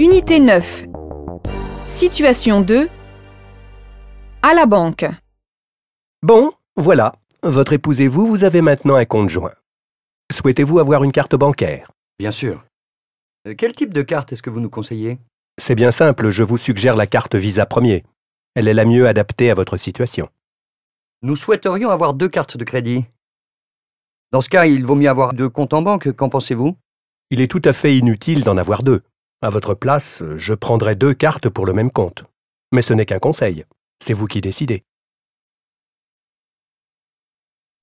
Unité 9. Situation 2. À la banque. Bon, voilà. Votre épouse et vous, vous avez maintenant un compte joint. Souhaitez-vous avoir une carte bancaire? Bien sûr. Euh, Quel type de carte est-ce que vous nous conseillez? C'est bien simple, je vous suggère la carte Visa Premier. Elle est la mieux adaptée à votre situation. Nous souhaiterions avoir deux cartes de crédit. Dans ce cas, il vaut mieux avoir deux comptes en banque, qu'en pensez-vous? Il est tout à fait inutile d'en avoir deux. À votre place, je prendrais deux cartes pour le même compte. Mais ce n'est qu'un conseil. C'est vous qui décidez.